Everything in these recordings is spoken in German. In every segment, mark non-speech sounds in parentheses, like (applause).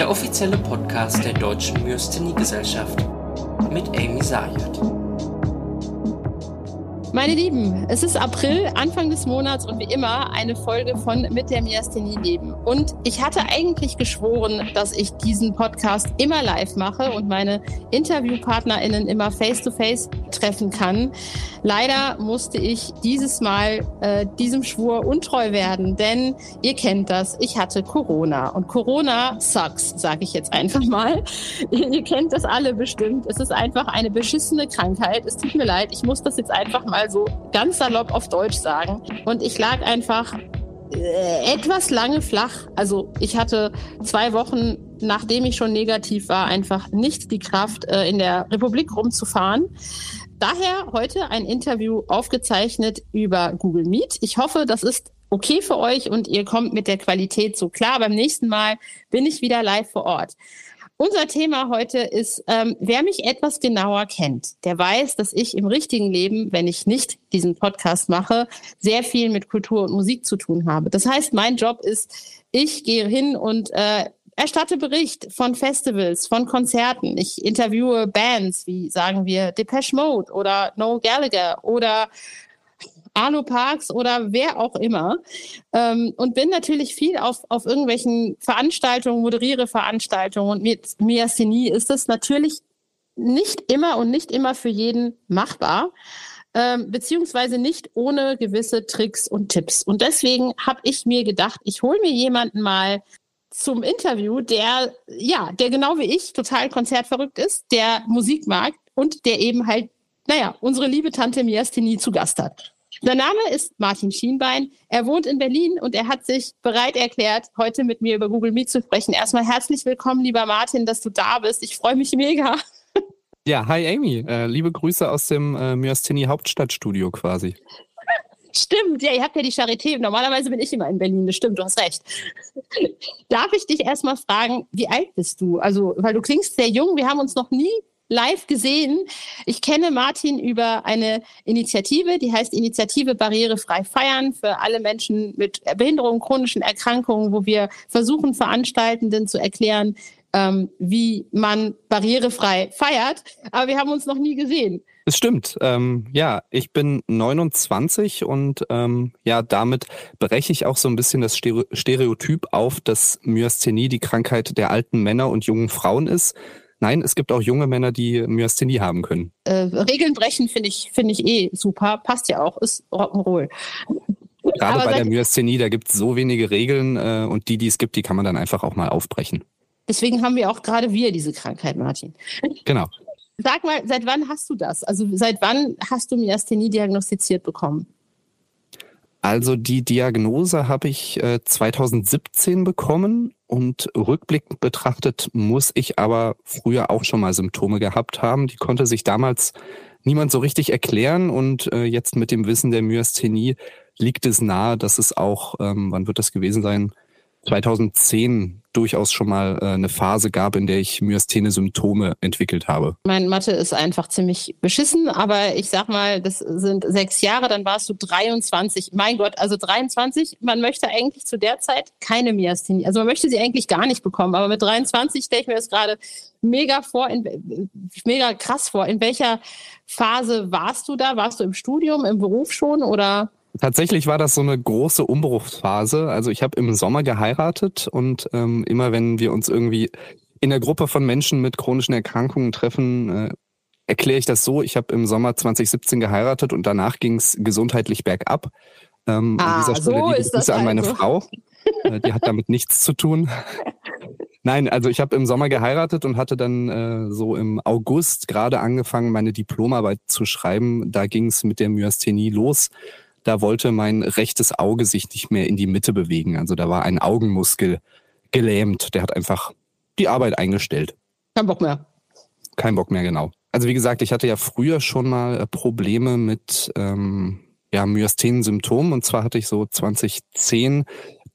der offizielle Podcast der Deutschen Myasthenie-Gesellschaft mit Amy Sayed. Meine Lieben, es ist April, Anfang des Monats und wie immer eine Folge von Mit der Myasthenie leben. Und ich hatte eigentlich geschworen, dass ich diesen Podcast immer live mache und meine InterviewpartnerInnen immer face-to-face -face treffen kann. Leider musste ich dieses Mal äh, diesem Schwur untreu werden, denn ihr kennt das, ich hatte Corona. Und Corona sucks, sage ich jetzt einfach mal. (laughs) ihr, kennt das alle bestimmt. Es ist einfach eine beschissene Krankheit. Es tut mir leid, ich muss das jetzt einfach mal mal so ganz salopp auf Deutsch sagen. Und ich lag einfach äh, etwas lange flach. Also ich hatte zwei Wochen, nachdem ich schon negativ war, einfach nicht die Kraft, äh, in der Republik rumzufahren. Daher heute ein Interview aufgezeichnet über Google Meet. Ich hoffe, das ist okay für euch und ihr kommt mit der Qualität so klar. Beim nächsten Mal bin ich wieder live vor Ort. Unser Thema heute ist, ähm, wer mich etwas genauer kennt, der weiß, dass ich im richtigen Leben, wenn ich nicht diesen Podcast mache, sehr viel mit Kultur und Musik zu tun habe. Das heißt, mein Job ist, ich gehe hin und äh, erstatte Bericht von Festivals, von Konzerten. Ich interviewe Bands wie, sagen wir, Depeche Mode oder Noel Gallagher oder Arno Parks oder wer auch immer. Ähm, und bin natürlich viel auf, auf irgendwelchen Veranstaltungen, moderiere Veranstaltungen. Und mit Myasthenie ist es natürlich nicht immer und nicht immer für jeden machbar. Ähm, beziehungsweise nicht ohne gewisse Tricks und Tipps. Und deswegen habe ich mir gedacht, ich hole mir jemanden mal zum Interview, der, ja, der genau wie ich total konzertverrückt ist, der Musik mag und der eben halt, naja, unsere liebe Tante Miasthenie zu Gast hat. Sein Name ist Martin Schienbein. Er wohnt in Berlin und er hat sich bereit erklärt, heute mit mir über Google Meet zu sprechen. Erstmal herzlich willkommen, lieber Martin, dass du da bist. Ich freue mich mega. Ja, hi Amy. Äh, liebe Grüße aus dem äh, Myasthenie Hauptstadtstudio quasi. Stimmt, ja, ihr habt ja die Charité. Normalerweise bin ich immer in Berlin, das stimmt, du hast recht. (laughs) Darf ich dich erstmal fragen, wie alt bist du? Also, weil du klingst sehr jung, wir haben uns noch nie live gesehen. Ich kenne Martin über eine Initiative, die heißt Initiative Barrierefrei Feiern für alle Menschen mit Behinderungen, chronischen Erkrankungen, wo wir versuchen, Veranstaltenden zu erklären, ähm, wie man barrierefrei feiert. Aber wir haben uns noch nie gesehen. Es stimmt. Ähm, ja, ich bin 29 und ähm, ja, damit breche ich auch so ein bisschen das Stereotyp auf, dass Myasthenie die Krankheit der alten Männer und jungen Frauen ist. Nein, es gibt auch junge Männer, die Myasthenie haben können. Äh, Regeln brechen finde ich, finde ich eh super. Passt ja auch, ist Rock'n'Roll. Gerade bei der Myasthenie, da gibt es so wenige Regeln äh, und die, die es gibt, die kann man dann einfach auch mal aufbrechen. Deswegen haben wir auch gerade wir diese Krankheit, Martin. Genau. Sag mal, seit wann hast du das? Also seit wann hast du Myasthenie diagnostiziert bekommen? Also die Diagnose habe ich äh, 2017 bekommen und rückblickend betrachtet muss ich aber früher auch schon mal Symptome gehabt haben. Die konnte sich damals niemand so richtig erklären und äh, jetzt mit dem Wissen der Myasthenie liegt es nahe, dass es auch, ähm, wann wird das gewesen sein, 2010 durchaus schon mal äh, eine Phase gab, in der ich Myasthene-Symptome entwickelt habe. Mein Mathe ist einfach ziemlich beschissen, aber ich sag mal, das sind sechs Jahre, dann warst du 23. Mein Gott, also 23, man möchte eigentlich zu der Zeit keine Myasthenie, also man möchte sie eigentlich gar nicht bekommen, aber mit 23 stelle ich mir das gerade mega vor, in, mega krass vor. In welcher Phase warst du da? Warst du im Studium, im Beruf schon oder? Tatsächlich war das so eine große Umbruchsphase. Also ich habe im Sommer geheiratet und ähm, immer wenn wir uns irgendwie in der Gruppe von Menschen mit chronischen Erkrankungen treffen, äh, erkläre ich das so. Ich habe im Sommer 2017 geheiratet und danach ging es gesundheitlich bergab. Ähm, ah, an dieser Stelle so liebe Grüße an meine also. Frau. Äh, die hat damit nichts zu tun. (laughs) Nein, also ich habe im Sommer geheiratet und hatte dann äh, so im August gerade angefangen, meine Diplomarbeit zu schreiben. Da ging es mit der Myasthenie los da wollte mein rechtes Auge sich nicht mehr in die Mitte bewegen. Also da war ein Augenmuskel gelähmt. Der hat einfach die Arbeit eingestellt. Kein Bock mehr. Kein Bock mehr, genau. Also wie gesagt, ich hatte ja früher schon mal äh, Probleme mit ähm, ja, Myasthenen-Symptomen. Und zwar hatte ich so 2010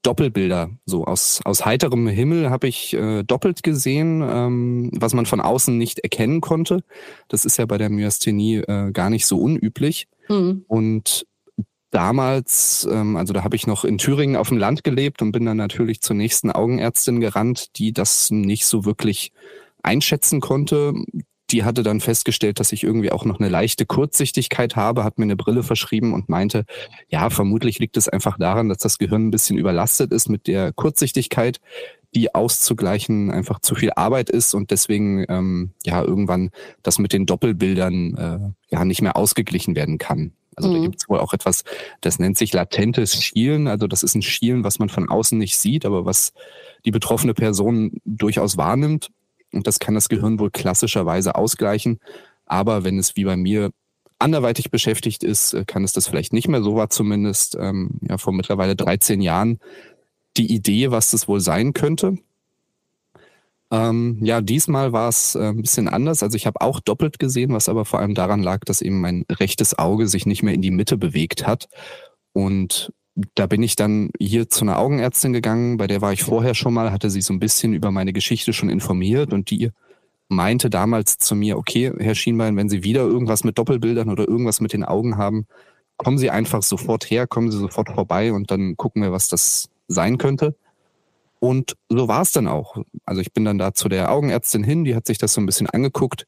Doppelbilder. So aus, aus heiterem Himmel habe ich äh, doppelt gesehen, ähm, was man von außen nicht erkennen konnte. Das ist ja bei der Myasthenie äh, gar nicht so unüblich. Mhm. Und damals, ähm, also da habe ich noch in Thüringen auf dem Land gelebt und bin dann natürlich zur nächsten Augenärztin gerannt, die das nicht so wirklich einschätzen konnte. Die hatte dann festgestellt, dass ich irgendwie auch noch eine leichte Kurzsichtigkeit habe, hat mir eine Brille verschrieben und meinte, ja, vermutlich liegt es einfach daran, dass das Gehirn ein bisschen überlastet ist mit der Kurzsichtigkeit, die auszugleichen einfach zu viel Arbeit ist und deswegen ähm, ja irgendwann das mit den Doppelbildern äh, ja nicht mehr ausgeglichen werden kann. Also mhm. da gibt es wohl auch etwas, das nennt sich latentes Schielen. Also das ist ein Schielen, was man von außen nicht sieht, aber was die betroffene Person durchaus wahrnimmt. Und das kann das Gehirn wohl klassischerweise ausgleichen. Aber wenn es wie bei mir anderweitig beschäftigt ist, äh, kann es das vielleicht nicht mehr. So war zumindest ähm, ja, vor mittlerweile 13 Jahren die Idee, was das wohl sein könnte. Ähm, ja, diesmal war es äh, ein bisschen anders. Also ich habe auch doppelt gesehen, was aber vor allem daran lag, dass eben mein rechtes Auge sich nicht mehr in die Mitte bewegt hat. Und da bin ich dann hier zu einer Augenärztin gegangen, bei der war ich vorher schon mal, hatte sie so ein bisschen über meine Geschichte schon informiert und die meinte damals zu mir, okay, Herr Schienbein, wenn Sie wieder irgendwas mit Doppelbildern oder irgendwas mit den Augen haben, kommen Sie einfach sofort her, kommen Sie sofort vorbei und dann gucken wir, was das sein könnte. Und so war es dann auch. Also ich bin dann da zu der Augenärztin hin, die hat sich das so ein bisschen angeguckt,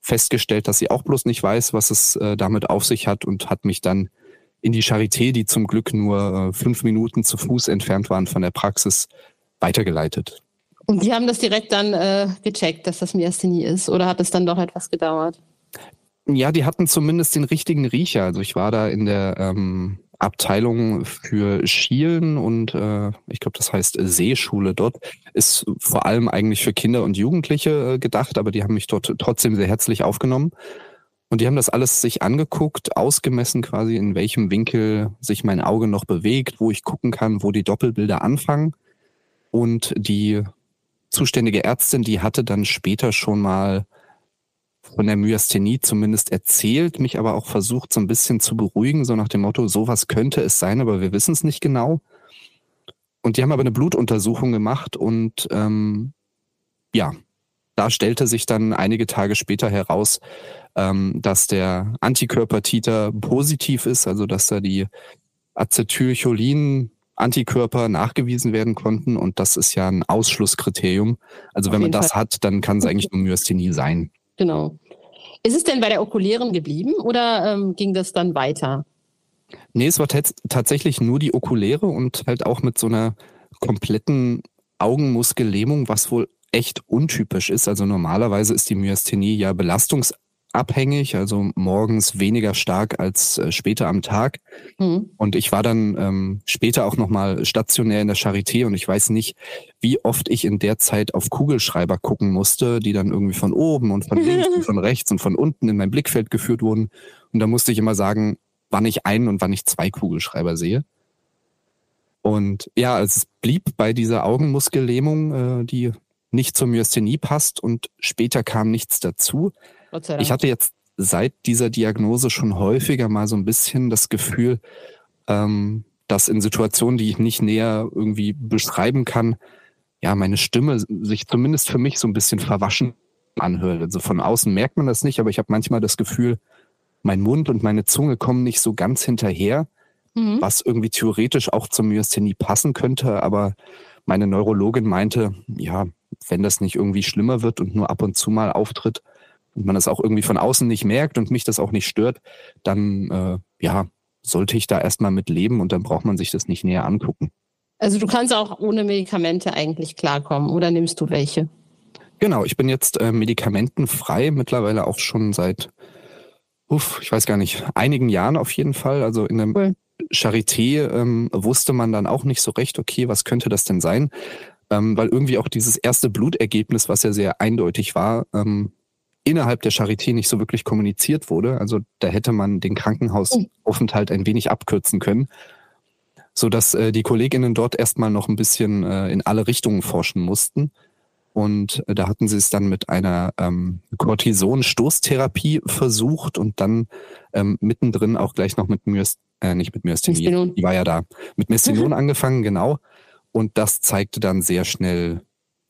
festgestellt, dass sie auch bloß nicht weiß, was es äh, damit auf sich hat und hat mich dann in die Charité, die zum Glück nur äh, fünf Minuten zu Fuß entfernt waren von der Praxis, weitergeleitet. Und die haben das direkt dann äh, gecheckt, dass das Myasthenie ist, oder hat es dann doch etwas gedauert? Ja, die hatten zumindest den richtigen Riecher. Also ich war da in der ähm, Abteilung für Schielen und äh, ich glaube, das heißt Seeschule dort, ist vor allem eigentlich für Kinder und Jugendliche äh, gedacht, aber die haben mich dort trotzdem sehr herzlich aufgenommen. Und die haben das alles sich angeguckt, ausgemessen quasi, in welchem Winkel sich mein Auge noch bewegt, wo ich gucken kann, wo die Doppelbilder anfangen. Und die zuständige Ärztin, die hatte dann später schon mal von der Myasthenie zumindest erzählt, mich aber auch versucht, so ein bisschen zu beruhigen, so nach dem Motto, sowas könnte es sein, aber wir wissen es nicht genau. Und die haben aber eine Blutuntersuchung gemacht und ähm, ja, da stellte sich dann einige Tage später heraus, ähm, dass der Antikörpertiter positiv ist, also dass da die Acetylcholin Antikörper nachgewiesen werden konnten und das ist ja ein Ausschlusskriterium. Also Auf wenn man das Fall. hat, dann kann es eigentlich (laughs) nur Myasthenie sein. Genau. Ist es denn bei der okulären geblieben oder ähm, ging das dann weiter? Nee, es war tatsächlich nur die okuläre und halt auch mit so einer kompletten Augenmuskellähmung, was wohl echt untypisch ist. Also normalerweise ist die Myasthenie ja belastungs abhängig, also morgens weniger stark als äh, später am Tag. Mhm. Und ich war dann ähm, später auch nochmal stationär in der Charité und ich weiß nicht, wie oft ich in der Zeit auf Kugelschreiber gucken musste, die dann irgendwie von oben und von links und von (laughs) rechts und von unten in mein Blickfeld geführt wurden. Und da musste ich immer sagen, wann ich einen und wann ich zwei Kugelschreiber sehe. Und ja, also es blieb bei dieser Augenmuskellähmung, äh, die nicht zur Myasthenie passt und später kam nichts dazu. Ich hatte jetzt seit dieser Diagnose schon häufiger mal so ein bisschen das Gefühl, ähm, dass in Situationen, die ich nicht näher irgendwie beschreiben kann, ja, meine Stimme sich zumindest für mich so ein bisschen verwaschen anhört. Also von außen merkt man das nicht, aber ich habe manchmal das Gefühl, mein Mund und meine Zunge kommen nicht so ganz hinterher, mhm. was irgendwie theoretisch auch zur Myasthenie passen könnte. Aber meine Neurologin meinte, ja, wenn das nicht irgendwie schlimmer wird und nur ab und zu mal auftritt, und man das auch irgendwie von außen nicht merkt und mich das auch nicht stört, dann äh, ja, sollte ich da erstmal mit leben und dann braucht man sich das nicht näher angucken. Also du kannst auch ohne Medikamente eigentlich klarkommen oder nimmst du welche? Genau, ich bin jetzt äh, medikamentenfrei, mittlerweile auch schon seit, uff, ich weiß gar nicht, einigen Jahren auf jeden Fall. Also in der cool. Charité ähm, wusste man dann auch nicht so recht, okay, was könnte das denn sein? Ähm, weil irgendwie auch dieses erste Blutergebnis, was ja sehr eindeutig war, ähm, innerhalb der Charité nicht so wirklich kommuniziert wurde. Also da hätte man den Krankenhausaufenthalt ein wenig abkürzen können, so dass äh, die Kolleginnen dort erstmal noch ein bisschen äh, in alle Richtungen forschen mussten. Und äh, da hatten sie es dann mit einer ähm, Cortison-Stoßtherapie versucht und dann ähm, mittendrin auch gleich noch mit Myas äh, nicht mit Myasthenie, die war ja da, mit Mestinon (laughs) angefangen, genau. Und das zeigte dann sehr schnell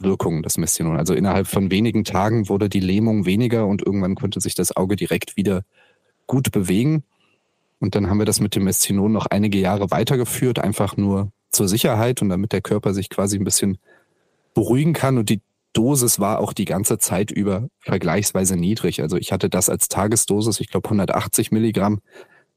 Wirkung, das Mestinon. Also innerhalb von wenigen Tagen wurde die Lähmung weniger und irgendwann konnte sich das Auge direkt wieder gut bewegen. Und dann haben wir das mit dem Mestinon noch einige Jahre weitergeführt, einfach nur zur Sicherheit und damit der Körper sich quasi ein bisschen beruhigen kann. Und die Dosis war auch die ganze Zeit über vergleichsweise niedrig. Also ich hatte das als Tagesdosis, ich glaube 180 Milligramm,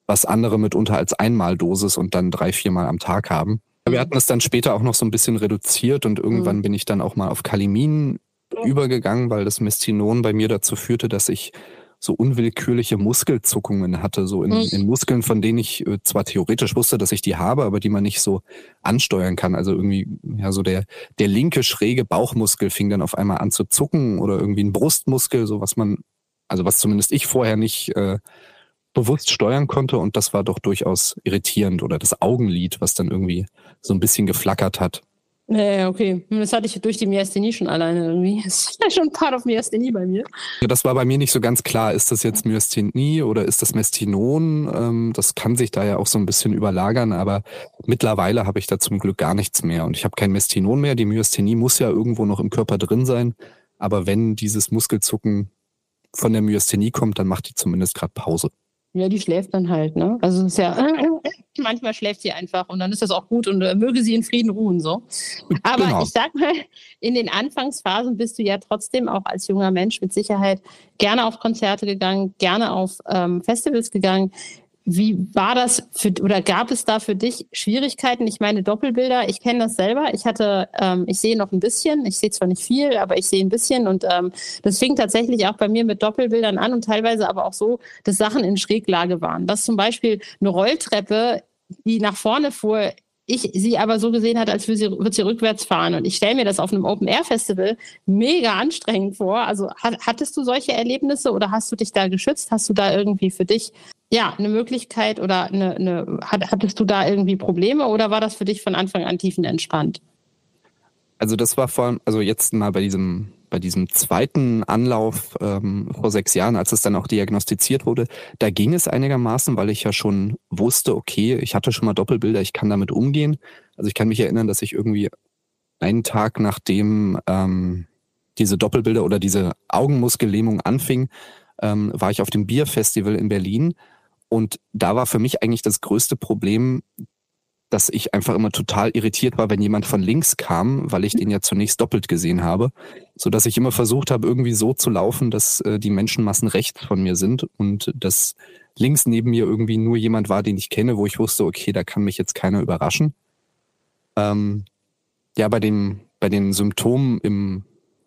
was andere mitunter als Einmaldosis und dann drei, viermal am Tag haben. Wir hatten es dann später auch noch so ein bisschen reduziert und irgendwann mhm. bin ich dann auch mal auf Kalimin übergegangen, weil das Mestinon bei mir dazu führte, dass ich so unwillkürliche Muskelzuckungen hatte, so in, mhm. in, Muskeln, von denen ich äh, zwar theoretisch wusste, dass ich die habe, aber die man nicht so ansteuern kann. Also irgendwie, ja, so der, der linke schräge Bauchmuskel fing dann auf einmal an zu zucken oder irgendwie ein Brustmuskel, so was man, also was zumindest ich vorher nicht äh, bewusst steuern konnte und das war doch durchaus irritierend oder das Augenlid, was dann irgendwie so ein bisschen geflackert hat. Ja, okay. Das hatte ich durch die Myasthenie schon alleine irgendwie. (laughs) Das ist ja schon Part of Myasthenie bei mir. Ja, das war bei mir nicht so ganz klar. Ist das jetzt Myasthenie oder ist das Mestinon? Ähm, das kann sich da ja auch so ein bisschen überlagern, aber mittlerweile habe ich da zum Glück gar nichts mehr. Und ich habe kein Mestinon mehr. Die Myasthenie muss ja irgendwo noch im Körper drin sein. Aber wenn dieses Muskelzucken von der Myasthenie kommt, dann macht die zumindest gerade Pause. Ja, die schläft dann halt, ne? Also es ist ja, (laughs) manchmal schläft sie einfach und dann ist das auch gut und äh, möge sie in Frieden ruhen, so. Aber genau. ich sag mal, in den Anfangsphasen bist du ja trotzdem auch als junger Mensch mit Sicherheit gerne auf Konzerte gegangen, gerne auf ähm, Festivals gegangen. Wie war das für oder gab es da für dich Schwierigkeiten? Ich meine Doppelbilder, ich kenne das selber. Ich hatte, ähm, ich sehe noch ein bisschen, ich sehe zwar nicht viel, aber ich sehe ein bisschen und ähm, das fing tatsächlich auch bei mir mit Doppelbildern an und teilweise aber auch so, dass Sachen in Schräglage waren. Dass zum Beispiel eine Rolltreppe, die nach vorne fuhr, ich sie aber so gesehen hat, als würde sie, würde sie rückwärts fahren. Und ich stelle mir das auf einem Open-Air-Festival mega anstrengend vor. Also hattest du solche Erlebnisse oder hast du dich da geschützt? Hast du da irgendwie für dich ja, eine Möglichkeit oder eine, eine, hattest du da irgendwie Probleme oder war das für dich von Anfang an tiefenentspannt? Also das war vor allem, also jetzt mal bei diesem, bei diesem zweiten Anlauf ähm, vor sechs Jahren, als es dann auch diagnostiziert wurde, da ging es einigermaßen, weil ich ja schon wusste, okay, ich hatte schon mal Doppelbilder, ich kann damit umgehen. Also ich kann mich erinnern, dass ich irgendwie einen Tag nachdem ähm, diese Doppelbilder oder diese Augenmuskellähmung anfing, ähm, war ich auf dem Bierfestival in Berlin und da war für mich eigentlich das größte Problem, dass ich einfach immer total irritiert war, wenn jemand von links kam, weil ich den ja zunächst doppelt gesehen habe, so dass ich immer versucht habe, irgendwie so zu laufen, dass äh, die Menschenmassen rechts von mir sind und dass links neben mir irgendwie nur jemand war, den ich kenne, wo ich wusste, okay, da kann mich jetzt keiner überraschen. Ähm, ja, bei dem, bei den Symptomen im,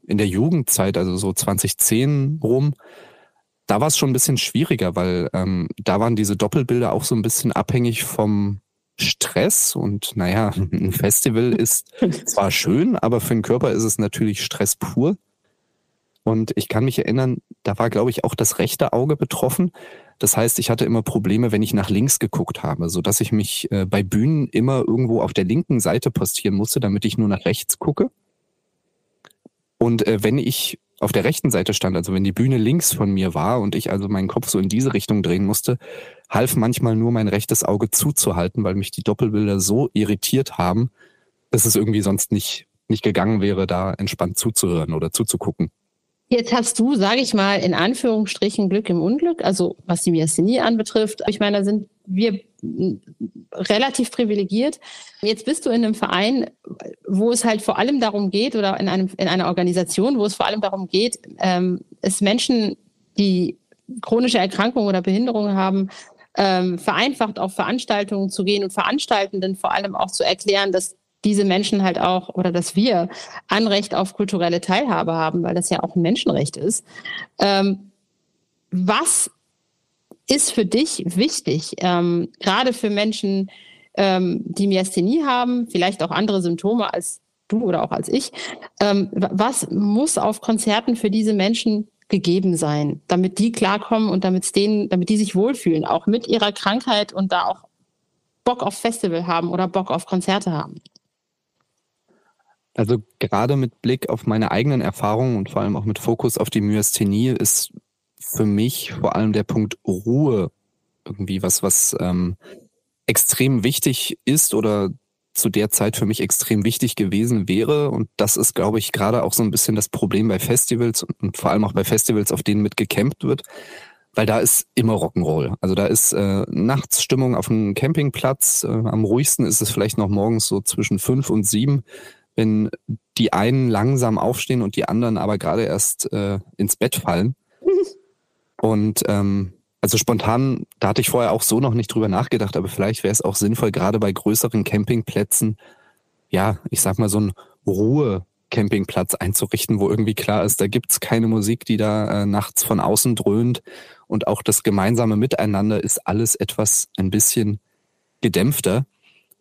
in der Jugendzeit, also so 2010 rum, da war es schon ein bisschen schwieriger, weil ähm, da waren diese Doppelbilder auch so ein bisschen abhängig vom Stress und naja, ein Festival ist zwar schön, aber für den Körper ist es natürlich Stress pur. Und ich kann mich erinnern, da war, glaube ich, auch das rechte Auge betroffen. Das heißt, ich hatte immer Probleme, wenn ich nach links geguckt habe, so dass ich mich äh, bei Bühnen immer irgendwo auf der linken Seite postieren musste, damit ich nur nach rechts gucke. Und äh, wenn ich auf der rechten Seite stand, also wenn die Bühne links von mir war und ich also meinen Kopf so in diese Richtung drehen musste, half manchmal nur mein rechtes Auge zuzuhalten, weil mich die Doppelbilder so irritiert haben, dass es irgendwie sonst nicht, nicht gegangen wäre, da entspannt zuzuhören oder zuzugucken. Jetzt hast du, sage ich mal, in Anführungsstrichen Glück im Unglück, also was die Myasthenie anbetrifft. Ich meine, da sind wir relativ privilegiert. Jetzt bist du in einem Verein, wo es halt vor allem darum geht, oder in, einem, in einer Organisation, wo es vor allem darum geht, ähm, es Menschen, die chronische Erkrankungen oder Behinderungen haben, ähm, vereinfacht auf Veranstaltungen zu gehen und Veranstaltenden vor allem auch zu erklären, dass diese Menschen halt auch oder dass wir Anrecht auf kulturelle Teilhabe haben, weil das ja auch ein Menschenrecht ist. Ähm, was ist für dich wichtig, ähm, gerade für Menschen, ähm, die Myasthenie haben, vielleicht auch andere Symptome als du oder auch als ich? Ähm, was muss auf Konzerten für diese Menschen gegeben sein, damit die klarkommen und damit denen, damit die sich wohlfühlen, auch mit ihrer Krankheit und da auch Bock auf Festival haben oder Bock auf Konzerte haben? Also gerade mit Blick auf meine eigenen Erfahrungen und vor allem auch mit Fokus auf die Myasthenie ist für mich vor allem der Punkt Ruhe irgendwie was, was ähm, extrem wichtig ist oder zu der Zeit für mich extrem wichtig gewesen wäre. Und das ist, glaube ich, gerade auch so ein bisschen das Problem bei Festivals und vor allem auch bei Festivals, auf denen mitgecampt wird. weil da ist immer Rock'n'Roll. Also da ist äh, Nachtsstimmung auf dem Campingplatz. Äh, am ruhigsten ist es vielleicht noch morgens so zwischen fünf und sieben, wenn die einen langsam aufstehen und die anderen aber gerade erst äh, ins Bett fallen. Und ähm, also spontan, da hatte ich vorher auch so noch nicht drüber nachgedacht, aber vielleicht wäre es auch sinnvoll, gerade bei größeren Campingplätzen, ja, ich sag mal so ein Ruhe-Campingplatz einzurichten, wo irgendwie klar ist, da gibt's keine Musik, die da äh, nachts von außen dröhnt und auch das gemeinsame Miteinander ist alles etwas ein bisschen gedämpfter.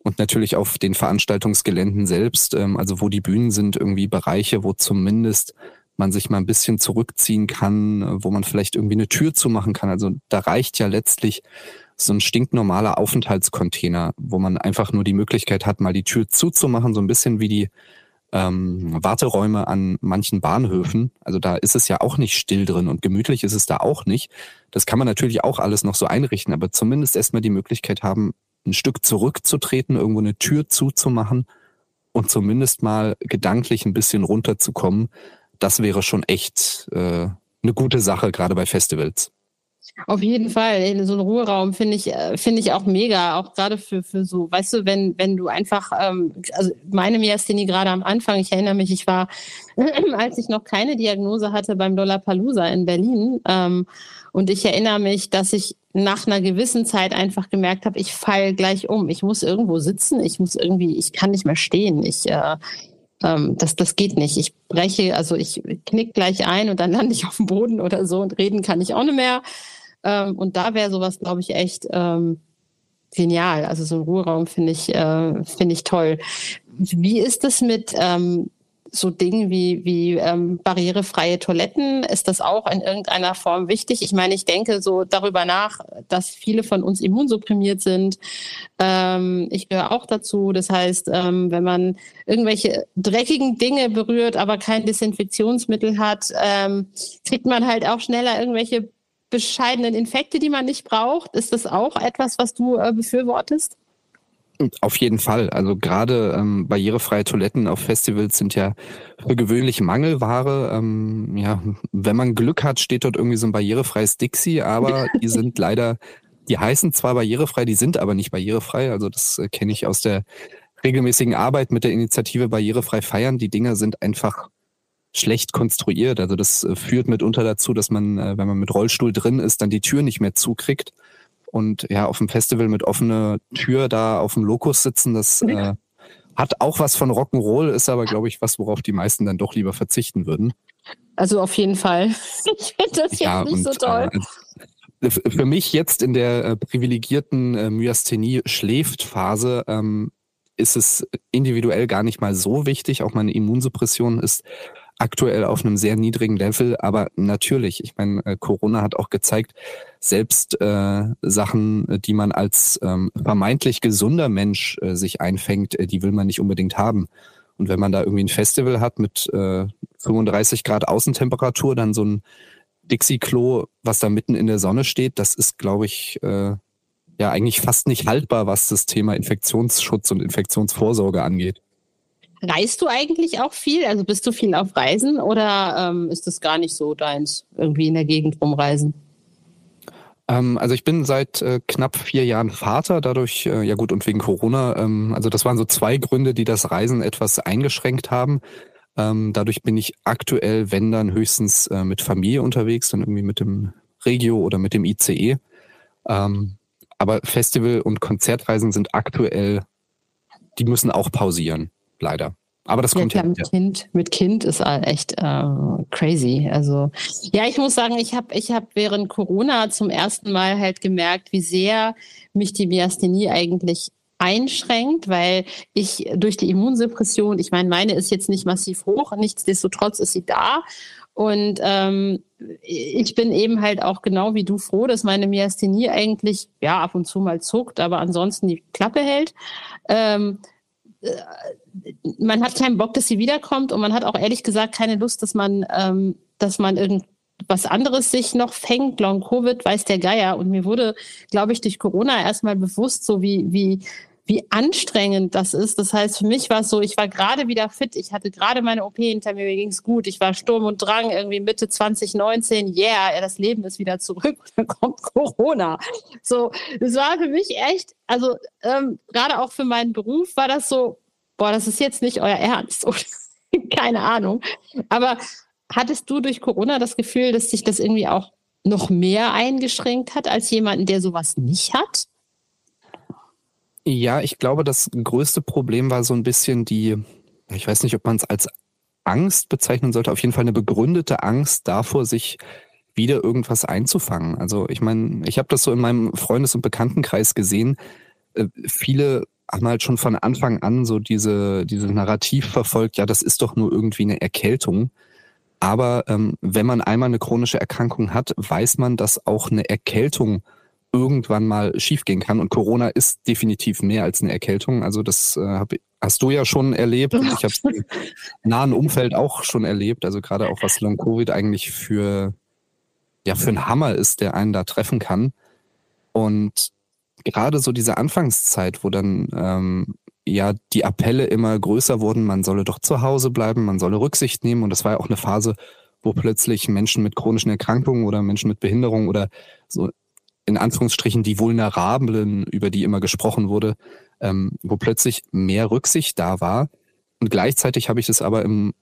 Und natürlich auf den Veranstaltungsgeländen selbst, ähm, also wo die Bühnen sind, irgendwie Bereiche, wo zumindest man sich mal ein bisschen zurückziehen kann, wo man vielleicht irgendwie eine Tür zumachen kann. Also da reicht ja letztlich so ein stinknormaler Aufenthaltscontainer, wo man einfach nur die Möglichkeit hat, mal die Tür zuzumachen, so ein bisschen wie die ähm, Warteräume an manchen Bahnhöfen. Also da ist es ja auch nicht still drin und gemütlich ist es da auch nicht. Das kann man natürlich auch alles noch so einrichten, aber zumindest erstmal die Möglichkeit haben, ein Stück zurückzutreten, irgendwo eine Tür zuzumachen und zumindest mal gedanklich ein bisschen runterzukommen, das wäre schon echt äh, eine gute Sache, gerade bei Festivals. Auf jeden Fall. So ein Ruheraum finde ich, äh, finde ich auch mega. Auch gerade für, für so, weißt du, wenn, wenn du einfach, ähm, also meine Miasthenie gerade am Anfang, ich erinnere mich, ich war, (clears throat) als ich noch keine Diagnose hatte beim Lollapalooza in Berlin. Ähm, und ich erinnere mich, dass ich nach einer gewissen Zeit einfach gemerkt habe, ich falle gleich um. Ich muss irgendwo sitzen, ich muss irgendwie, ich kann nicht mehr stehen. Ich, äh, ähm, das, das geht nicht. Ich breche, also ich knick gleich ein und dann (laughs) lande ich auf dem Boden oder so und reden kann ich auch nicht mehr. Ähm, und da wäre sowas, glaube ich, echt ähm, genial. Also so ein Ruheraum finde ich, äh, finde ich toll. Wie ist es mit ähm, so Dingen wie, wie ähm, barrierefreie Toiletten, ist das auch in irgendeiner Form wichtig? Ich meine, ich denke so darüber nach, dass viele von uns immunsupprimiert sind. Ähm, ich gehöre auch dazu. Das heißt, ähm, wenn man irgendwelche dreckigen Dinge berührt, aber kein Desinfektionsmittel hat, ähm, kriegt man halt auch schneller irgendwelche bescheidenen Infekte, die man nicht braucht. Ist das auch etwas, was du äh, befürwortest? Auf jeden Fall. Also gerade ähm, barrierefreie Toiletten auf Festivals sind ja für gewöhnlich Mangelware. Ähm, ja, wenn man Glück hat, steht dort irgendwie so ein barrierefreies Dixie, aber die sind leider, die heißen zwar barrierefrei, die sind aber nicht barrierefrei. Also das äh, kenne ich aus der regelmäßigen Arbeit mit der Initiative Barrierefrei feiern. Die Dinger sind einfach schlecht konstruiert. Also das äh, führt mitunter dazu, dass man, äh, wenn man mit Rollstuhl drin ist, dann die Tür nicht mehr zukriegt und ja, auf dem Festival mit offener Tür da auf dem Lokus sitzen, das äh, hat auch was von Rock'n'Roll, ist aber, glaube ich, was, worauf die meisten dann doch lieber verzichten würden. Also auf jeden Fall. (laughs) Ich finde das jetzt ja, nicht und, so toll. Äh, für mich jetzt in der äh, privilegierten äh, Myasthenie-Schläft-Phase ähm, ist es individuell gar nicht mal so wichtig. Auch meine Immunsuppression ist aktuell auf einem sehr niedrigen Level, aber natürlich, ich meine, äh, Corona hat auch gezeigt, selbst äh, Sachen, die man als ähm, vermeintlich gesunder Mensch äh, sich einfängt, äh, die will man nicht unbedingt haben. Und wenn man da irgendwie ein Festival hat mit äh, 35 Grad Außentemperatur, dann so ein Dixie-Klo, was da mitten in der Sonne steht, das ist, glaube ich, äh, ja eigentlich fast nicht haltbar, was das Thema Infektionsschutz und Infektionsvorsorge angeht. Reist du eigentlich auch viel? Also bist du viel auf Reisen oder ähm, ist das gar nicht so deins, irgendwie in der Gegend rumreisen? Ähm, also ich bin seit äh, knapp vier Jahren Vater, dadurch, äh, ja gut, und wegen Corona, ähm, also das waren so zwei Gründe, die das Reisen etwas eingeschränkt haben. Ähm, dadurch bin ich aktuell, wenn dann, höchstens äh, mit Familie unterwegs, dann irgendwie mit dem Regio oder mit dem ICE. Ähm, aber Festival- und Konzertreisen sind aktuell, die müssen auch pausieren leider. Aber das kommt ja, klar, ja. Mit Kind, mit Kind ist echt äh, crazy. Also ja, ich muss sagen, ich habe ich hab während Corona zum ersten Mal halt gemerkt, wie sehr mich die Myasthenie eigentlich einschränkt, weil ich durch die Immunsuppression, ich meine, meine ist jetzt nicht massiv hoch, nichtsdestotrotz ist sie da. Und ähm, ich bin eben halt auch genau wie du froh, dass meine Myasthenie eigentlich ja ab und zu mal zuckt, aber ansonsten die Klappe hält. Ähm, man hat keinen Bock, dass sie wiederkommt und man hat auch ehrlich gesagt keine Lust, dass man, ähm, dass man irgendwas anderes sich noch fängt. Long Covid weiß der Geier. Und mir wurde, glaube ich, durch Corona erstmal bewusst, so wie, wie, wie anstrengend das ist. Das heißt, für mich war es so, ich war gerade wieder fit, ich hatte gerade meine OP hinter mir, mir ging es gut, ich war Sturm und Drang, irgendwie Mitte 2019, yeah, das Leben ist wieder zurück, (laughs) dann kommt Corona. So, das war für mich echt, also ähm, gerade auch für meinen Beruf war das so, boah, das ist jetzt nicht euer Ernst. (laughs) Keine Ahnung. Aber hattest du durch Corona das Gefühl, dass sich das irgendwie auch noch mehr eingeschränkt hat als jemanden, der sowas nicht hat? Ja, ich glaube, das größte Problem war so ein bisschen die, ich weiß nicht, ob man es als Angst bezeichnen sollte, auf jeden Fall eine begründete Angst davor, sich wieder irgendwas einzufangen. Also ich meine, ich habe das so in meinem Freundes- und Bekanntenkreis gesehen. Äh, viele haben halt schon von Anfang an so diese, diese Narrativ verfolgt, ja, das ist doch nur irgendwie eine Erkältung. Aber ähm, wenn man einmal eine chronische Erkrankung hat, weiß man, dass auch eine Erkältung irgendwann mal schiefgehen kann. Und Corona ist definitiv mehr als eine Erkältung. Also das äh, hab, hast du ja schon erlebt und ich habe es im (laughs) nahen Umfeld auch schon erlebt. Also gerade auch was Long Covid eigentlich für ja für ein Hammer ist, der einen da treffen kann. Und gerade so diese Anfangszeit, wo dann ähm, ja die Appelle immer größer wurden, man solle doch zu Hause bleiben, man solle Rücksicht nehmen. Und das war ja auch eine Phase, wo plötzlich Menschen mit chronischen Erkrankungen oder Menschen mit Behinderung oder so in Anführungsstrichen die Vulnerablen, über die immer gesprochen wurde, ähm, wo plötzlich mehr Rücksicht da war. Und gleichzeitig habe ich das aber im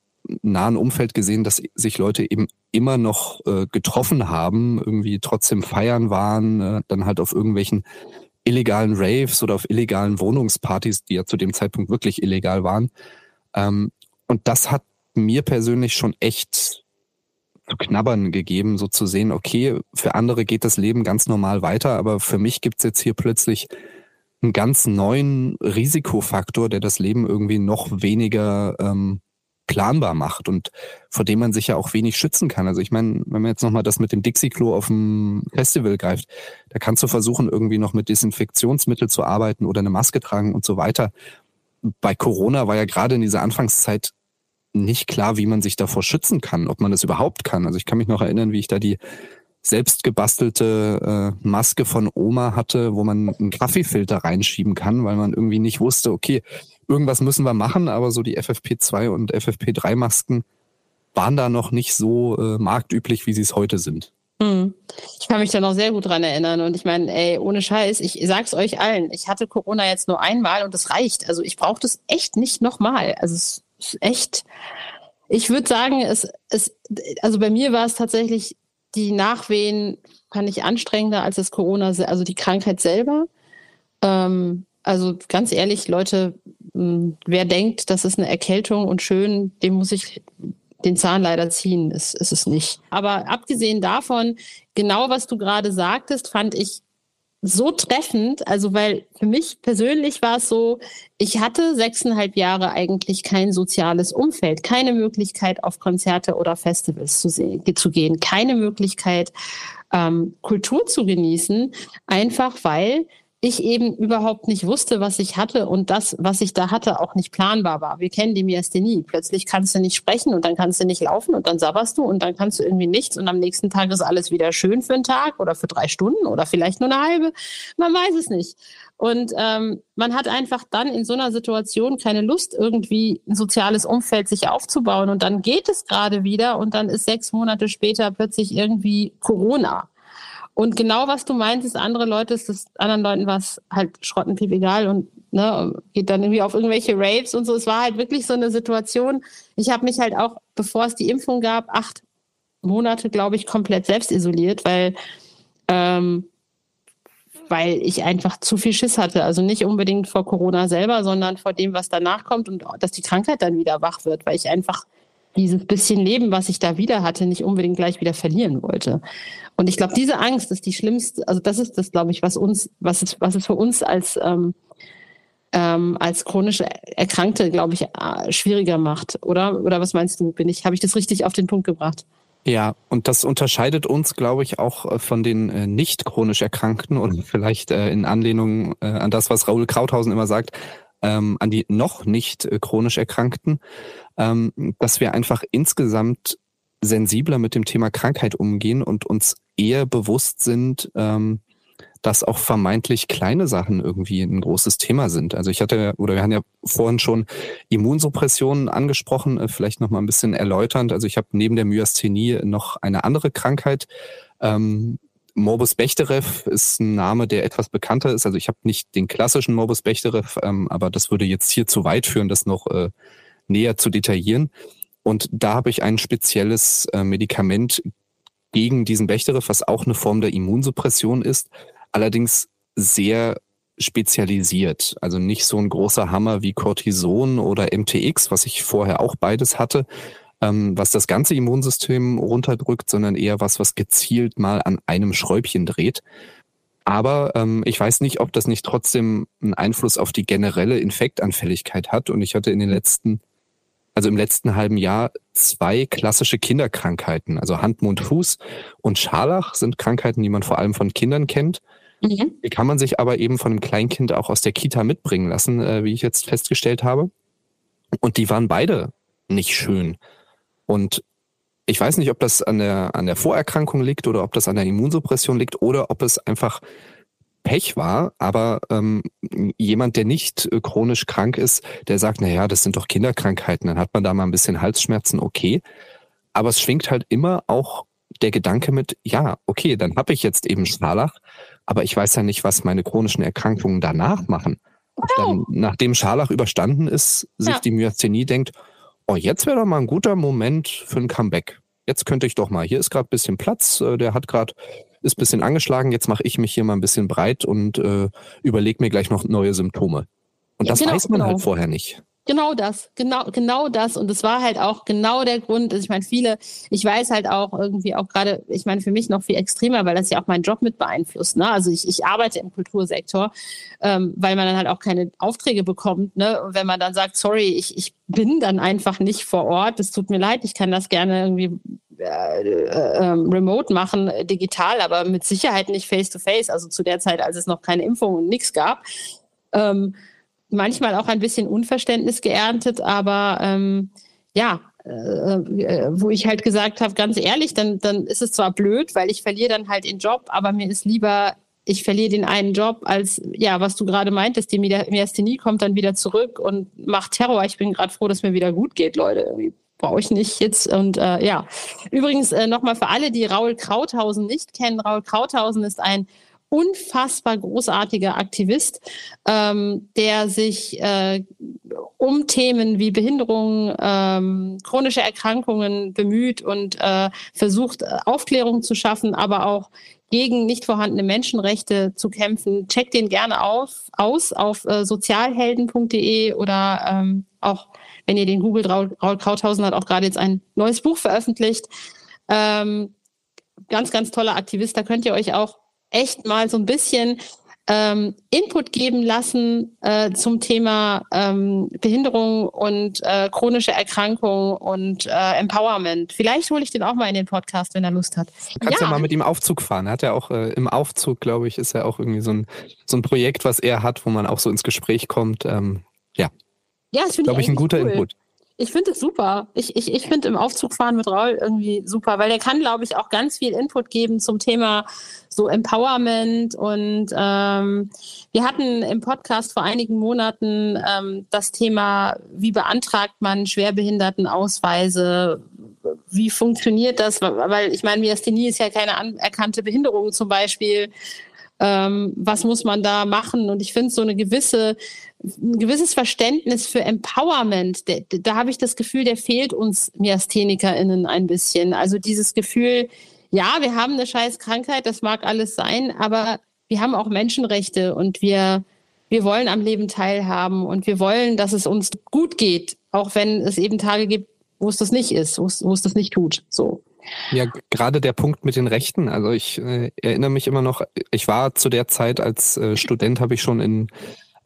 nahen Umfeld gesehen, dass sich Leute eben immer noch äh, getroffen haben, irgendwie trotzdem feiern waren, äh, dann halt auf irgendwelchen illegalen Raves oder auf illegalen Wohnungspartys, die ja zu dem Zeitpunkt wirklich illegal waren. Ähm, und das hat mir persönlich schon echt zu knabbern gegeben, so zu sehen, okay, für andere geht das Leben ganz normal weiter, aber für mich gibt's jetzt hier plötzlich einen ganz neuen Risikofaktor, der das Leben irgendwie noch weniger ähm, planbar macht und vor dem man sich ja auch wenig schützen kann. Also ich meine, wenn man jetzt nochmal das mit dem Dixie-Klo auf dem Festival greift, da kannst du versuchen, irgendwie noch mit Desinfektionsmittel zu arbeiten oder eine Maske tragen und so weiter. Bei Corona war ja gerade in dieser Anfangszeit nicht klar, wie man sich davor schützen kann, ob man das überhaupt kann. Also ich kann mich noch erinnern, wie ich da die selbst gebastelte äh, Maske von Oma hatte, wo man einen Kaffeefilter reinschieben kann, weil man irgendwie nicht wusste, okay, irgendwas müssen wir machen, aber so die FFP2 und FFP3 Masken waren da noch nicht so äh, marktüblich, wie sie es heute sind. Hm. Ich kann mich da noch sehr gut dran erinnern. Und ich meine, ey, ohne Scheiß, ich sag's euch allen, ich hatte Corona jetzt nur einmal und das reicht. Also ich brauche das echt nicht nochmal. Also es echt, ich würde sagen, es, es, also bei mir war es tatsächlich, die Nachwehen fand ich anstrengender als das Corona, also die Krankheit selber. Ähm, also ganz ehrlich, Leute, hm, wer denkt, das ist eine Erkältung und schön, dem muss ich den Zahn leider ziehen. Das ist es nicht. Aber abgesehen davon, genau was du gerade sagtest, fand ich so treffend. Also, weil für mich persönlich war es so, ich hatte sechseinhalb Jahre eigentlich kein soziales Umfeld, keine Möglichkeit, auf Konzerte oder Festivals zu, zu gehen, keine Möglichkeit, ähm, Kultur zu genießen, einfach weil ich eben überhaupt nicht wusste, was ich hatte und das, was ich da hatte, auch nicht planbar war. Wir kennen die Myasthenie. Plötzlich kannst du nicht sprechen und dann kannst du nicht laufen und dann sabberst du und dann kannst du irgendwie nichts und am nächsten Tag ist alles wieder schön für einen Tag oder für drei Stunden oder vielleicht nur eine halbe. Man weiß es nicht. Und ähm, man hat einfach dann in so einer Situation keine Lust, irgendwie ein soziales Umfeld sich aufzubauen. Und dann geht es gerade wieder und dann ist sechs Monate später plötzlich irgendwie Corona. Und genau was du meintest, andere Leute ist das anderen Leuten was halt schrottenpiep egal und ne, geht dann irgendwie auf irgendwelche Raves und so. Es war halt wirklich so eine Situation. Ich habe mich halt auch, bevor es die Impfung gab, acht Monate, glaube ich, komplett selbst isoliert, weil ähm, weil ich einfach zu viel Schiss hatte. Also nicht unbedingt vor Corona selber, sondern vor dem, was danach kommt und dass die Krankheit dann wieder wach wird, weil ich einfach dieses bisschen Leben, was ich da wieder hatte, nicht unbedingt gleich wieder verlieren wollte. Und ich glaube, diese Angst ist die schlimmste, also das ist das, glaube ich, was uns, was es, was es für uns als, ähm, ähm, als chronische Erkrankte, glaube ich, äh, schwieriger macht. Oder? Oder was meinst du? Bin ich, habe ich das richtig auf den Punkt gebracht? Ja, und das unterscheidet uns, glaube ich, auch äh, von den äh, nicht chronisch Erkrankten und vielleicht in Anlehnung an das, was Raoul Krauthausen immer sagt, ähm, an die noch nicht äh, chronisch Erkrankten, ähm, dass wir einfach insgesamt sensibler mit dem Thema Krankheit umgehen und uns eher bewusst sind, ähm, dass auch vermeintlich kleine Sachen irgendwie ein großes Thema sind. Also ich hatte, oder wir haben ja vorhin schon Immunsuppressionen angesprochen, äh, vielleicht nochmal ein bisschen erläuternd. Also ich habe neben der Myasthenie noch eine andere Krankheit. Ähm, Morbus Bechterew ist ein Name, der etwas bekannter ist. Also ich habe nicht den klassischen Morbus Bechterew, ähm, aber das würde jetzt hier zu weit führen, das noch äh, näher zu detaillieren. Und da habe ich ein spezielles äh, Medikament gegen diesen Bechterew, was auch eine Form der Immunsuppression ist, allerdings sehr spezialisiert. Also nicht so ein großer Hammer wie Cortison oder MTX, was ich vorher auch beides hatte, ähm, was das ganze Immunsystem runterdrückt, sondern eher was, was gezielt mal an einem Schräubchen dreht. Aber ähm, ich weiß nicht, ob das nicht trotzdem einen Einfluss auf die generelle Infektanfälligkeit hat. Und ich hatte in den letzten, also im letzten halben Jahr zwei klassische Kinderkrankheiten. Also Hand, Mund, Fuß und Scharlach sind Krankheiten, die man vor allem von Kindern kennt. Mhm. Die kann man sich aber eben von einem Kleinkind auch aus der Kita mitbringen lassen, äh, wie ich jetzt festgestellt habe. Und die waren beide nicht schön. Und ich weiß nicht, ob das an der, an der Vorerkrankung liegt oder ob das an der Immunsuppression liegt oder ob es einfach Pech war, aber ähm, jemand, der nicht äh, chronisch krank ist, der sagt, na ja, das sind doch Kinderkrankheiten, dann hat man da mal ein bisschen Halsschmerzen, okay. Aber es schwingt halt immer auch der Gedanke mit, ja, okay, dann habe ich jetzt eben Scharlach, aber ich weiß ja nicht, was meine chronischen Erkrankungen danach machen. Dann, nachdem Scharlach überstanden ist, sich ja. die Myasthenie denkt, oh, jetzt wäre doch mal ein guter Moment für ein Comeback. Jetzt könnte ich doch mal, hier ist gerade bisschen Platz, äh, der hat gerade, ist bisschen angeschlagen, jetzt mache ich mich hier mal ein bisschen breit und äh, überlege mir gleich noch neue Symptome. Und ja, das genau, weiß man halt genau. halt vorher nicht. Genau das, genau, genau das. Und es war halt auch genau der Grund. Also ich meine, viele, ich weiß halt auch irgendwie auch gerade, ich meine, für mich noch viel extremer, weil das ja auch meinen Job mit beeinflusst. Ne? Also ich, ich arbeite im Kultursektor, ähm, weil man dann halt auch keine Aufträge bekommt. Ne? Und wenn man dann sagt, sorry, ich, ich bin dann einfach nicht vor Ort, es tut mir leid, ich kann das gerne irgendwie äh, äh, ähm, remote machen, digital, aber mit Sicherheit nicht face to face. Also zu der Zeit, als es noch keine Impfung und nichts gab. Ähm, manchmal auch ein bisschen Unverständnis geerntet, aber ähm, ja, äh, äh, wo ich halt gesagt habe, ganz ehrlich, dann, dann ist es zwar blöd, weil ich verliere dann halt den Job, aber mir ist lieber, ich verliere den einen Job, als ja, was du gerade meintest, die Myasthenie kommt dann wieder zurück und macht Terror. Ich bin gerade froh, dass mir wieder gut geht, Leute. Brauche ich nicht jetzt. Und äh, ja, übrigens äh, nochmal für alle, die Raul Krauthausen nicht kennen. Raul Krauthausen ist ein unfassbar großartiger Aktivist, ähm, der sich äh, um Themen wie Behinderung, ähm, chronische Erkrankungen bemüht und äh, versucht, äh, Aufklärung zu schaffen, aber auch gegen nicht vorhandene Menschenrechte zu kämpfen. Checkt den gerne auf, aus auf äh, sozialhelden.de oder ähm, auch, wenn ihr den googelt, Raul, Raul Krauthausen hat auch gerade jetzt ein neues Buch veröffentlicht. Ähm, ganz, ganz toller Aktivist. Da könnt ihr euch auch echt mal so ein bisschen ähm, Input geben lassen äh, zum Thema ähm, Behinderung und äh, chronische Erkrankung und äh, Empowerment. Vielleicht hole ich den auch mal in den Podcast, wenn er Lust hat. Du kannst ja, ja mal mit ihm Aufzug fahren. Er hat ja auch äh, im Aufzug, glaube ich, ist ja auch irgendwie so ein, so ein Projekt, was er hat, wo man auch so ins Gespräch kommt. Ähm, ja. Ja, das finde ich, glaube ich, ein guter cool. Input. Ich finde es super. Ich, ich, ich finde im Aufzug fahren mit Raul irgendwie super, weil der kann, glaube ich, auch ganz viel Input geben zum Thema so Empowerment. Und ähm, wir hatten im Podcast vor einigen Monaten ähm, das Thema, wie beantragt man Schwerbehindertenausweise? Wie funktioniert das? Weil ich meine, Myasthenie ist ja keine anerkannte Behinderung zum Beispiel ähm, was muss man da machen? Und ich finde so eine gewisse, ein gewisses Verständnis für Empowerment, da, da habe ich das Gefühl, der fehlt uns MyasthenikerInnen ein bisschen. Also dieses Gefühl, ja, wir haben eine scheiß Krankheit, das mag alles sein, aber wir haben auch Menschenrechte und wir, wir wollen am Leben teilhaben und wir wollen, dass es uns gut geht, auch wenn es eben Tage gibt, wo es das nicht ist, wo es, wo es das nicht tut. So. Ja, gerade der Punkt mit den Rechten. Also ich äh, erinnere mich immer noch, ich war zu der Zeit als äh, Student, habe ich schon in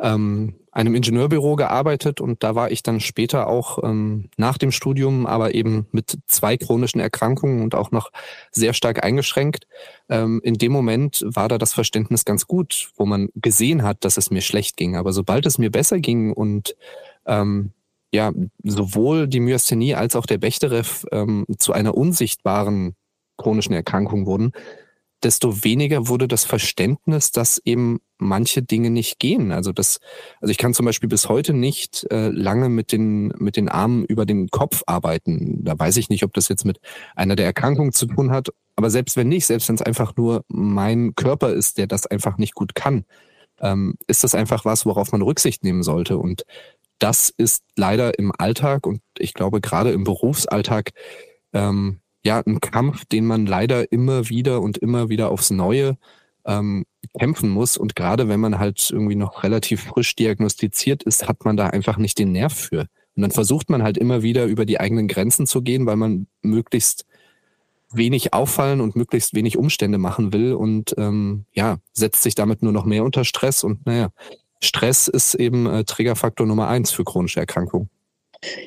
ähm, einem Ingenieurbüro gearbeitet und da war ich dann später auch ähm, nach dem Studium, aber eben mit zwei chronischen Erkrankungen und auch noch sehr stark eingeschränkt. Ähm, in dem Moment war da das Verständnis ganz gut, wo man gesehen hat, dass es mir schlecht ging. Aber sobald es mir besser ging und ähm, ja, sowohl die Myasthenie als auch der Bechterew ähm, zu einer unsichtbaren chronischen Erkrankung wurden, desto weniger wurde das Verständnis, dass eben manche Dinge nicht gehen. Also das, also ich kann zum Beispiel bis heute nicht äh, lange mit den mit den Armen über den Kopf arbeiten. Da weiß ich nicht, ob das jetzt mit einer der Erkrankungen zu tun hat. Aber selbst wenn nicht, selbst wenn es einfach nur mein Körper ist, der das einfach nicht gut kann, ähm, ist das einfach was, worauf man Rücksicht nehmen sollte. Und das ist leider im Alltag und ich glaube gerade im Berufsalltag ähm, ja ein Kampf, den man leider immer wieder und immer wieder aufs Neue ähm, kämpfen muss. Und gerade wenn man halt irgendwie noch relativ frisch diagnostiziert ist, hat man da einfach nicht den Nerv für. Und dann versucht man halt immer wieder über die eigenen Grenzen zu gehen, weil man möglichst wenig auffallen und möglichst wenig Umstände machen will und ähm, ja, setzt sich damit nur noch mehr unter Stress und naja, Stress ist eben äh, Triggerfaktor Nummer eins für chronische Erkrankungen.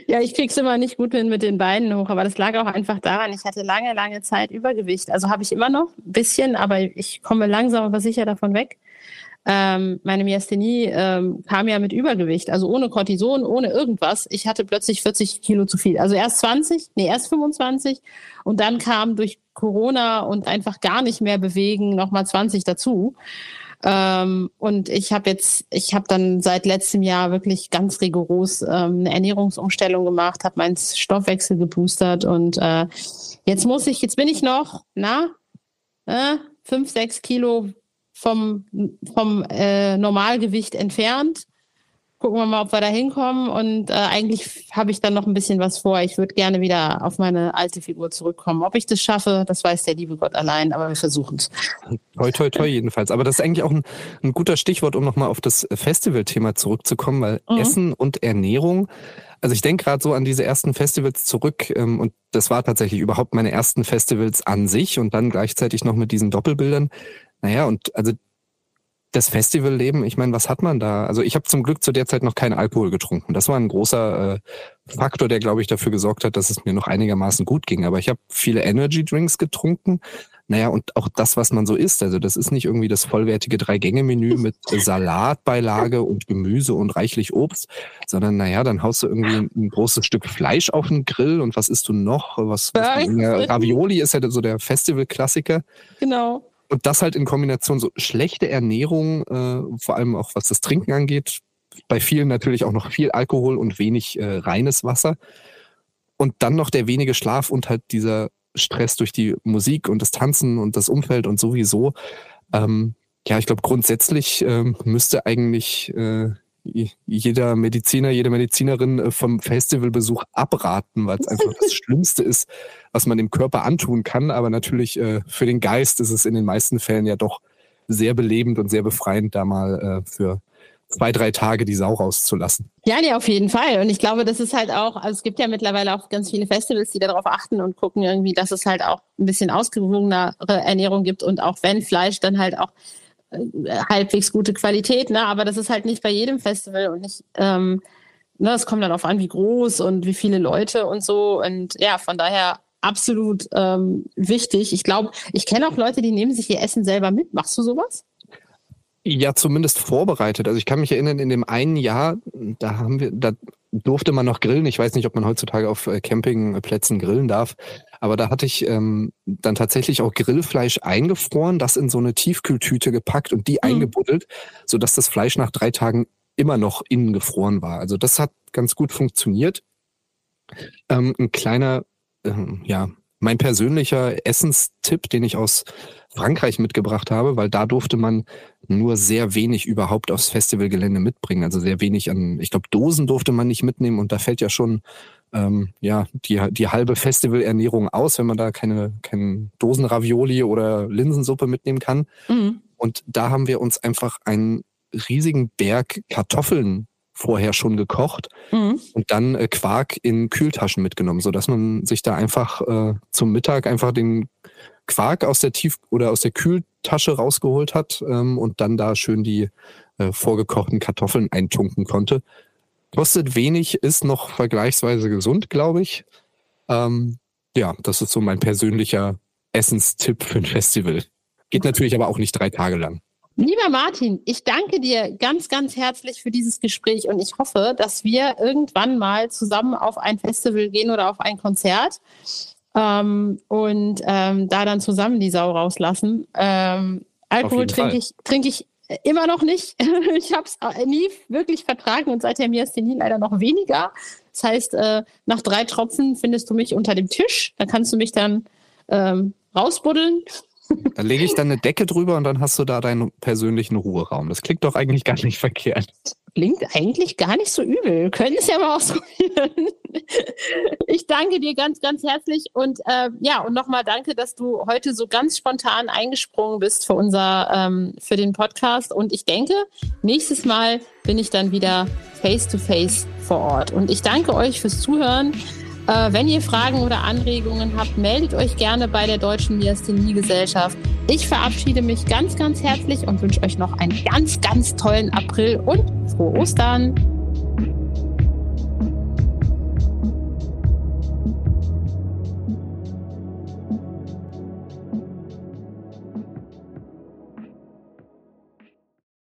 Ja, ich krieg's immer nicht gut hin mit den Beinen hoch, aber das lag auch einfach daran, ich hatte lange, lange Zeit Übergewicht. Also habe ich immer noch ein bisschen, aber ich komme langsam aber sicher davon weg. Ähm, meine Myasthenie ähm, kam ja mit Übergewicht, also ohne Cortison, ohne irgendwas. Ich hatte plötzlich 40 Kilo zu viel. Also erst 20, nee, erst 25 und dann kam durch Corona und einfach gar nicht mehr bewegen nochmal 20 dazu. Ähm, und ich habe jetzt, ich habe dann seit letztem Jahr wirklich ganz rigoros ähm, eine Ernährungsumstellung gemacht, habe meinen Stoffwechsel geboostert und äh, jetzt muss ich, jetzt bin ich noch, na, äh, fünf, sechs Kilo vom, vom äh, Normalgewicht entfernt. Gucken wir mal, ob wir da hinkommen. Und äh, eigentlich habe ich dann noch ein bisschen was vor. Ich würde gerne wieder auf meine alte Figur zurückkommen. Ob ich das schaffe, das weiß der liebe Gott allein, aber wir versuchen es. Toi, toi, toi (laughs) jedenfalls. Aber das ist eigentlich auch ein, ein guter Stichwort, um nochmal auf das Festivalthema zurückzukommen, weil mhm. Essen und Ernährung also ich denke gerade so an diese ersten Festivals zurück ähm, und das war tatsächlich überhaupt meine ersten Festivals an sich und dann gleichzeitig noch mit diesen Doppelbildern. Naja, und also das Festivalleben, ich meine, was hat man da? Also ich habe zum Glück zu der Zeit noch keinen Alkohol getrunken. Das war ein großer äh, Faktor, der, glaube ich, dafür gesorgt hat, dass es mir noch einigermaßen gut ging. Aber ich habe viele Energy Drinks getrunken. Naja, und auch das, was man so isst. Also das ist nicht irgendwie das vollwertige Drei-Gänge-Menü (laughs) mit Salatbeilage und Gemüse und reichlich Obst, sondern naja, dann haust du irgendwie ein großes Stück Fleisch auf den Grill und was isst du noch? Was, was Ravioli ist ja so der Festival-Klassiker. Genau. Und das halt in Kombination so schlechte Ernährung, äh, vor allem auch was das Trinken angeht, bei vielen natürlich auch noch viel Alkohol und wenig äh, reines Wasser. Und dann noch der wenige Schlaf und halt dieser Stress durch die Musik und das Tanzen und das Umfeld und sowieso. Ähm, ja, ich glaube, grundsätzlich ähm, müsste eigentlich äh, jeder Mediziner, jede Medizinerin äh, vom Festivalbesuch abraten, weil es einfach das (laughs) Schlimmste ist, was man dem Körper antun kann. Aber natürlich äh, für den Geist ist es in den meisten Fällen ja doch sehr belebend und sehr befreiend, da mal äh, für zwei, drei Tage die Sau rauszulassen. Ja, nee, auf jeden Fall. Und ich glaube, das ist halt auch, also es gibt ja mittlerweile auch ganz viele Festivals, die darauf achten und gucken irgendwie, dass es halt auch ein bisschen ausgewogenere Ernährung gibt und auch wenn Fleisch dann halt auch halbwegs gute Qualität, ne? aber das ist halt nicht bei jedem Festival und nicht, ähm, ne, es kommt dann auf an, wie groß und wie viele Leute und so und ja, von daher absolut ähm, wichtig. Ich glaube, ich kenne auch Leute, die nehmen sich ihr Essen selber mit. Machst du sowas? Ja, zumindest vorbereitet. Also ich kann mich erinnern, in dem einen Jahr, da haben wir, da durfte man noch grillen. Ich weiß nicht, ob man heutzutage auf äh, Campingplätzen grillen darf. Aber da hatte ich ähm, dann tatsächlich auch Grillfleisch eingefroren, das in so eine Tiefkühltüte gepackt und die mhm. eingebuddelt, sodass das Fleisch nach drei Tagen immer noch innen gefroren war. Also das hat ganz gut funktioniert. Ähm, ein kleiner, ähm, ja, mein persönlicher Essenstipp, den ich aus Frankreich mitgebracht habe, weil da durfte man nur sehr wenig überhaupt aufs Festivalgelände mitbringen. Also sehr wenig an, ich glaube, Dosen durfte man nicht mitnehmen und da fällt ja schon ähm, ja, die, die halbe Festivalernährung aus, wenn man da keine, kein Dosenravioli oder Linsensuppe mitnehmen kann. Mhm. Und da haben wir uns einfach einen riesigen Berg Kartoffeln vorher schon gekocht mhm. und dann äh, Quark in Kühltaschen mitgenommen, so dass man sich da einfach äh, zum Mittag einfach den Quark aus der Tief- oder aus der Kühltasche rausgeholt hat ähm, und dann da schön die äh, vorgekochten Kartoffeln eintunken konnte. Kostet wenig, ist noch vergleichsweise gesund, glaube ich. Ähm, ja, das ist so mein persönlicher Essenstipp für ein Festival. Geht natürlich aber auch nicht drei Tage lang. Lieber Martin, ich danke dir ganz, ganz herzlich für dieses Gespräch und ich hoffe, dass wir irgendwann mal zusammen auf ein Festival gehen oder auf ein Konzert. ähm, und ähm, da dann zusammen die Sau rauslassen. Ähm, Alkohol trinke ich, trinke ich immer noch nicht. (laughs) ich habe es nie wirklich vertragen und ist die nie leider noch weniger. Das heißt, äh, nach drei Tropfen findest du mich unter dem Tisch. Da kannst du mich dann ähm, rausbuddeln. (laughs) Da lege ich dann eine Decke drüber und dann hast du da deinen persönlichen Ruheraum. Das klingt doch eigentlich gar nicht verkehrt. Klingt eigentlich gar nicht so übel. Können es ja mal (laughs) ausprobieren. Ich danke dir ganz, ganz herzlich und äh, ja, und nochmal danke, dass du heute so ganz spontan eingesprungen bist für unser, ähm, für den Podcast. Und ich denke, nächstes Mal bin ich dann wieder face to face vor Ort. Und ich danke euch fürs Zuhören. Äh, wenn ihr Fragen oder Anregungen habt, meldet euch gerne bei der Deutschen Myasthenie-Gesellschaft. Ich verabschiede mich ganz, ganz herzlich und wünsche euch noch einen ganz, ganz tollen April und frohe Ostern.